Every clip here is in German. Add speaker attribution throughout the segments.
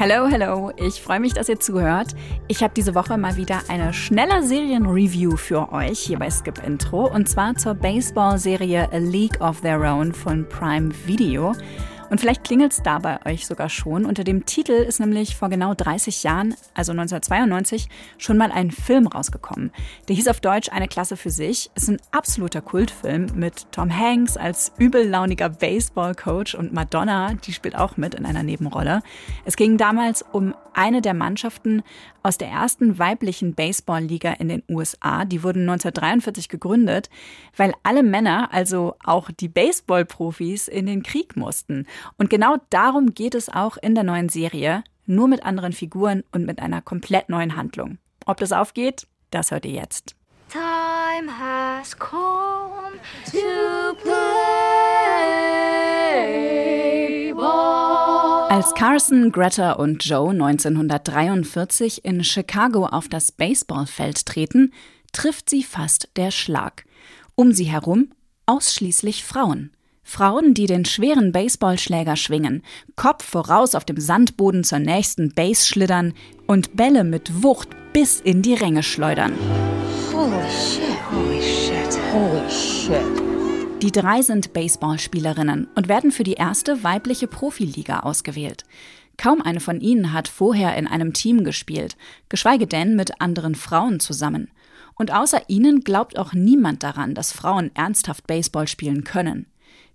Speaker 1: Hello, hello. Ich freue mich, dass ihr zuhört. Ich habe diese Woche mal wieder eine schnelle Serienreview für euch hier bei Skip Intro und zwar zur Baseball-Serie A League of Their Own von Prime Video. Und vielleicht klingelt es da bei euch sogar schon. Unter dem Titel ist nämlich vor genau 30 Jahren, also 1992, schon mal ein Film rausgekommen. Der hieß auf Deutsch Eine Klasse für sich. Ist ein absoluter Kultfilm mit Tom Hanks als übellauniger Baseballcoach und Madonna, die spielt auch mit in einer Nebenrolle. Es ging damals um eine der Mannschaften aus der ersten weiblichen Baseballliga in den USA. Die wurden 1943 gegründet, weil alle Männer, also auch die Baseballprofis, in den Krieg mussten. Und genau darum geht es auch in der neuen Serie, nur mit anderen Figuren und mit einer komplett neuen Handlung. Ob das aufgeht, das hört ihr jetzt. Time has come to Als Carson, Greta und Joe 1943 in Chicago auf das Baseballfeld treten, trifft sie fast der Schlag. Um sie herum ausschließlich Frauen. Frauen, die den schweren Baseballschläger schwingen, Kopf voraus auf dem Sandboden zur nächsten Base schlittern und Bälle mit Wucht bis in die Ränge schleudern. Holy shit, holy shit, holy shit. Die drei sind Baseballspielerinnen und werden für die erste weibliche Profiliga ausgewählt. Kaum eine von ihnen hat vorher in einem Team gespielt, geschweige denn mit anderen Frauen zusammen. Und außer ihnen glaubt auch niemand daran, dass Frauen ernsthaft Baseball spielen können.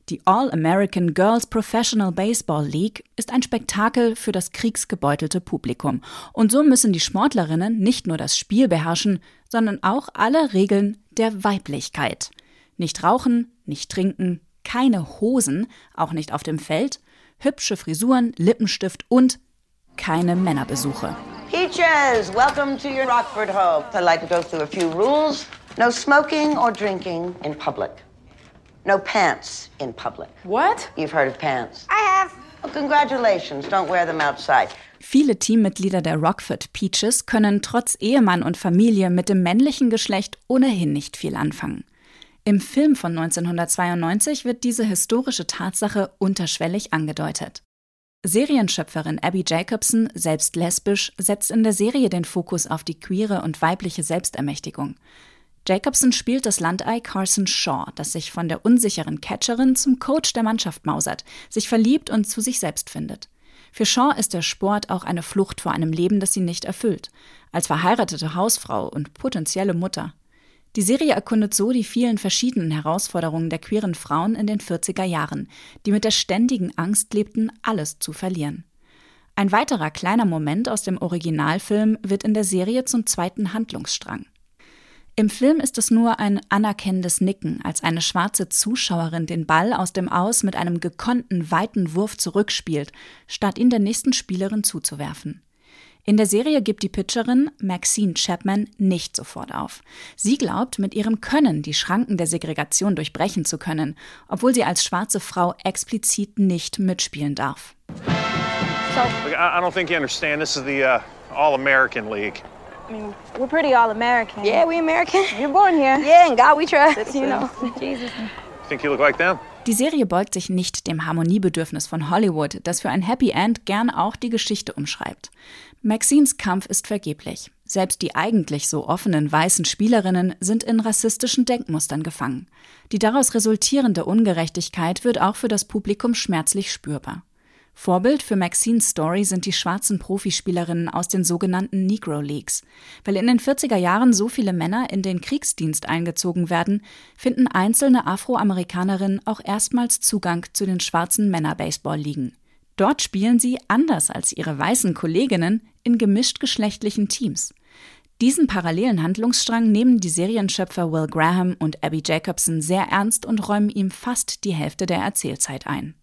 Speaker 1: Die All-American Girls Professional Baseball League ist ein Spektakel für das kriegsgebeutelte Publikum. Und so müssen die Sportlerinnen nicht nur das Spiel beherrschen, sondern auch alle Regeln der Weiblichkeit. Nicht rauchen, nicht trinken, keine Hosen, auch nicht auf dem Feld, hübsche Frisuren, Lippenstift und keine Männerbesuche. Peaches, welcome to your Rockford home. I'd like to go through a few rules. No smoking or drinking in public. No pants in public. What? You've heard of pants. I have. Well, congratulations. Don't wear them outside. Viele Teammitglieder der Rockford Peaches können trotz Ehemann und Familie mit dem männlichen Geschlecht ohnehin nicht viel anfangen. Im Film von 1992 wird diese historische Tatsache unterschwellig angedeutet. Serienschöpferin Abby Jacobson, selbst lesbisch, setzt in der Serie den Fokus auf die queere und weibliche Selbstermächtigung. Jacobson spielt das Landei Carson Shaw, das sich von der unsicheren Catcherin zum Coach der Mannschaft mausert, sich verliebt und zu sich selbst findet. Für Shaw ist der Sport auch eine Flucht vor einem Leben, das sie nicht erfüllt, als verheiratete Hausfrau und potenzielle Mutter. Die Serie erkundet so die vielen verschiedenen Herausforderungen der queeren Frauen in den 40er Jahren, die mit der ständigen Angst lebten, alles zu verlieren. Ein weiterer kleiner Moment aus dem Originalfilm wird in der Serie zum zweiten Handlungsstrang. Im Film ist es nur ein anerkennendes Nicken, als eine schwarze Zuschauerin den Ball aus dem Aus mit einem gekonnten weiten Wurf zurückspielt, statt ihn der nächsten Spielerin zuzuwerfen. In der Serie gibt die Pitcherin Maxine Chapman nicht sofort auf. Sie glaubt, mit ihrem Können die Schranken der Segregation durchbrechen zu können, obwohl sie als schwarze Frau explizit nicht mitspielen darf. So, I don't think you understand. This is the uh, All-American League. I mean, we're pretty all American. Yeah, we American. You're born here. Yeah, and God we trust. You know, Jesus. Think you look like them? Die Serie beugt sich nicht dem Harmoniebedürfnis von Hollywood, das für ein Happy End gern auch die Geschichte umschreibt. Maxines Kampf ist vergeblich. Selbst die eigentlich so offenen weißen Spielerinnen sind in rassistischen Denkmustern gefangen. Die daraus resultierende Ungerechtigkeit wird auch für das Publikum schmerzlich spürbar. Vorbild für Maxines Story sind die schwarzen Profispielerinnen aus den sogenannten Negro Leagues. Weil in den 40er Jahren so viele Männer in den Kriegsdienst eingezogen werden, finden einzelne Afroamerikanerinnen auch erstmals Zugang zu den schwarzen Männer-Baseball-Ligen. Dort spielen sie, anders als ihre weißen Kolleginnen, in gemischtgeschlechtlichen Teams. Diesen parallelen Handlungsstrang nehmen die Serienschöpfer Will Graham und Abby Jacobson sehr ernst und räumen ihm fast die Hälfte der Erzählzeit ein.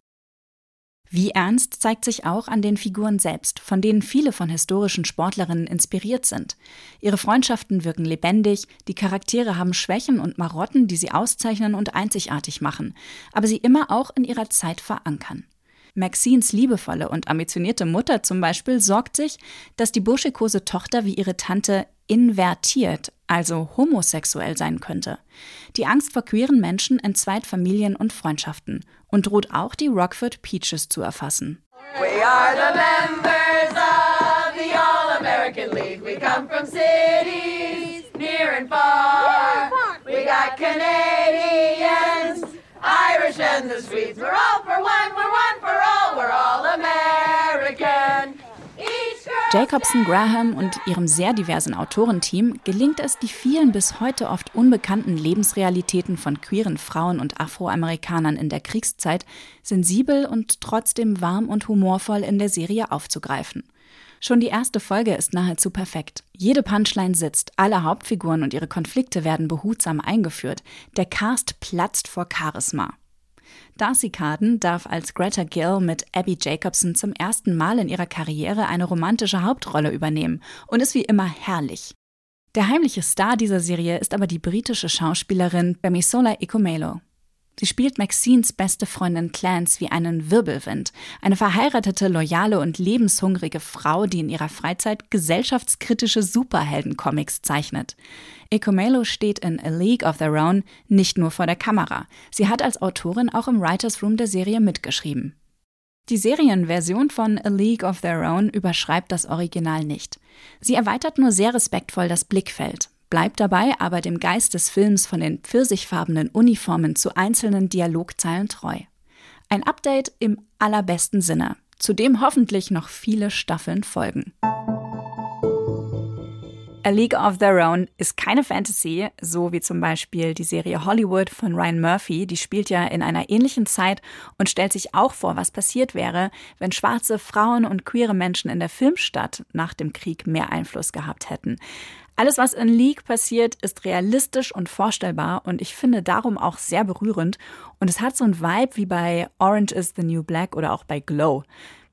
Speaker 1: Wie ernst zeigt sich auch an den Figuren selbst, von denen viele von historischen Sportlerinnen inspiriert sind. Ihre Freundschaften wirken lebendig, die Charaktere haben Schwächen und Marotten, die sie auszeichnen und einzigartig machen, aber sie immer auch in ihrer Zeit verankern. Maxines liebevolle und ambitionierte Mutter zum Beispiel sorgt sich, dass die burschikose Tochter wie ihre Tante invertiert, also homosexuell sein könnte. Die Angst vor queeren Menschen entzweit Familien und Freundschaften und droht auch die Rockford Peaches zu erfassen. We are the members of
Speaker 2: come from cities near and far. We got Canadians, Irish, and the Swedes. We're all for one,
Speaker 1: Jacobson Graham und ihrem sehr diversen Autorenteam gelingt es, die vielen bis heute oft unbekannten Lebensrealitäten von queeren Frauen und Afroamerikanern in der Kriegszeit sensibel und trotzdem warm und humorvoll in der Serie aufzugreifen. Schon die erste Folge ist nahezu perfekt. Jede Punchline sitzt, alle Hauptfiguren und ihre Konflikte werden behutsam eingeführt. Der Cast platzt vor Charisma. Darcy Carden darf als Greta Gill mit Abby Jacobson zum ersten Mal in ihrer Karriere eine romantische Hauptrolle übernehmen und ist wie immer herrlich. Der heimliche Star dieser Serie ist aber die britische Schauspielerin Bemisola Ikomelo. Sie spielt Maxines beste Freundin Clance wie einen Wirbelwind, eine verheiratete, loyale und lebenshungrige Frau, die in ihrer Freizeit gesellschaftskritische Superheldencomics zeichnet. Ekomelo steht in A League of Their Own nicht nur vor der Kamera. Sie hat als Autorin auch im Writers Room der Serie mitgeschrieben. Die Serienversion von A League of Their Own überschreibt das Original nicht. Sie erweitert nur sehr respektvoll das Blickfeld bleibt dabei aber dem Geist des Films von den pfirsichfarbenen Uniformen zu einzelnen Dialogzeilen treu. Ein Update im allerbesten Sinne, zu dem hoffentlich noch viele Staffeln folgen. A League of Their Own ist keine Fantasy, so wie zum Beispiel die Serie Hollywood von Ryan Murphy. Die spielt ja in einer ähnlichen Zeit und stellt sich auch vor, was passiert wäre, wenn schwarze Frauen und queere Menschen in der Filmstadt nach dem Krieg mehr Einfluss gehabt hätten. Alles, was in League passiert, ist realistisch und vorstellbar und ich finde darum auch sehr berührend. Und es hat so ein Vibe wie bei Orange is the New Black oder auch bei Glow.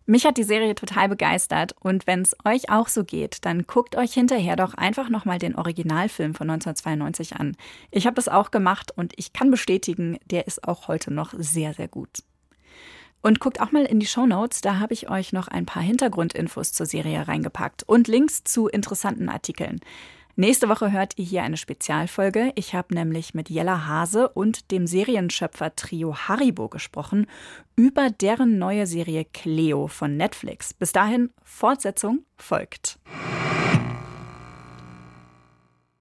Speaker 1: Mich hat die Serie total begeistert und wenn es euch auch so geht, dann guckt euch hinterher doch einfach nochmal den Originalfilm von 1992 an. Ich habe das auch gemacht und ich kann bestätigen, der ist auch heute noch sehr, sehr gut. Und guckt auch mal in die Show Notes, da habe ich euch noch ein paar Hintergrundinfos zur Serie reingepackt und Links zu interessanten Artikeln. Nächste Woche hört ihr hier eine Spezialfolge. Ich habe nämlich mit Jella Hase und dem Serienschöpfer Trio Haribo gesprochen über deren neue Serie Cleo von Netflix. Bis dahin, Fortsetzung folgt.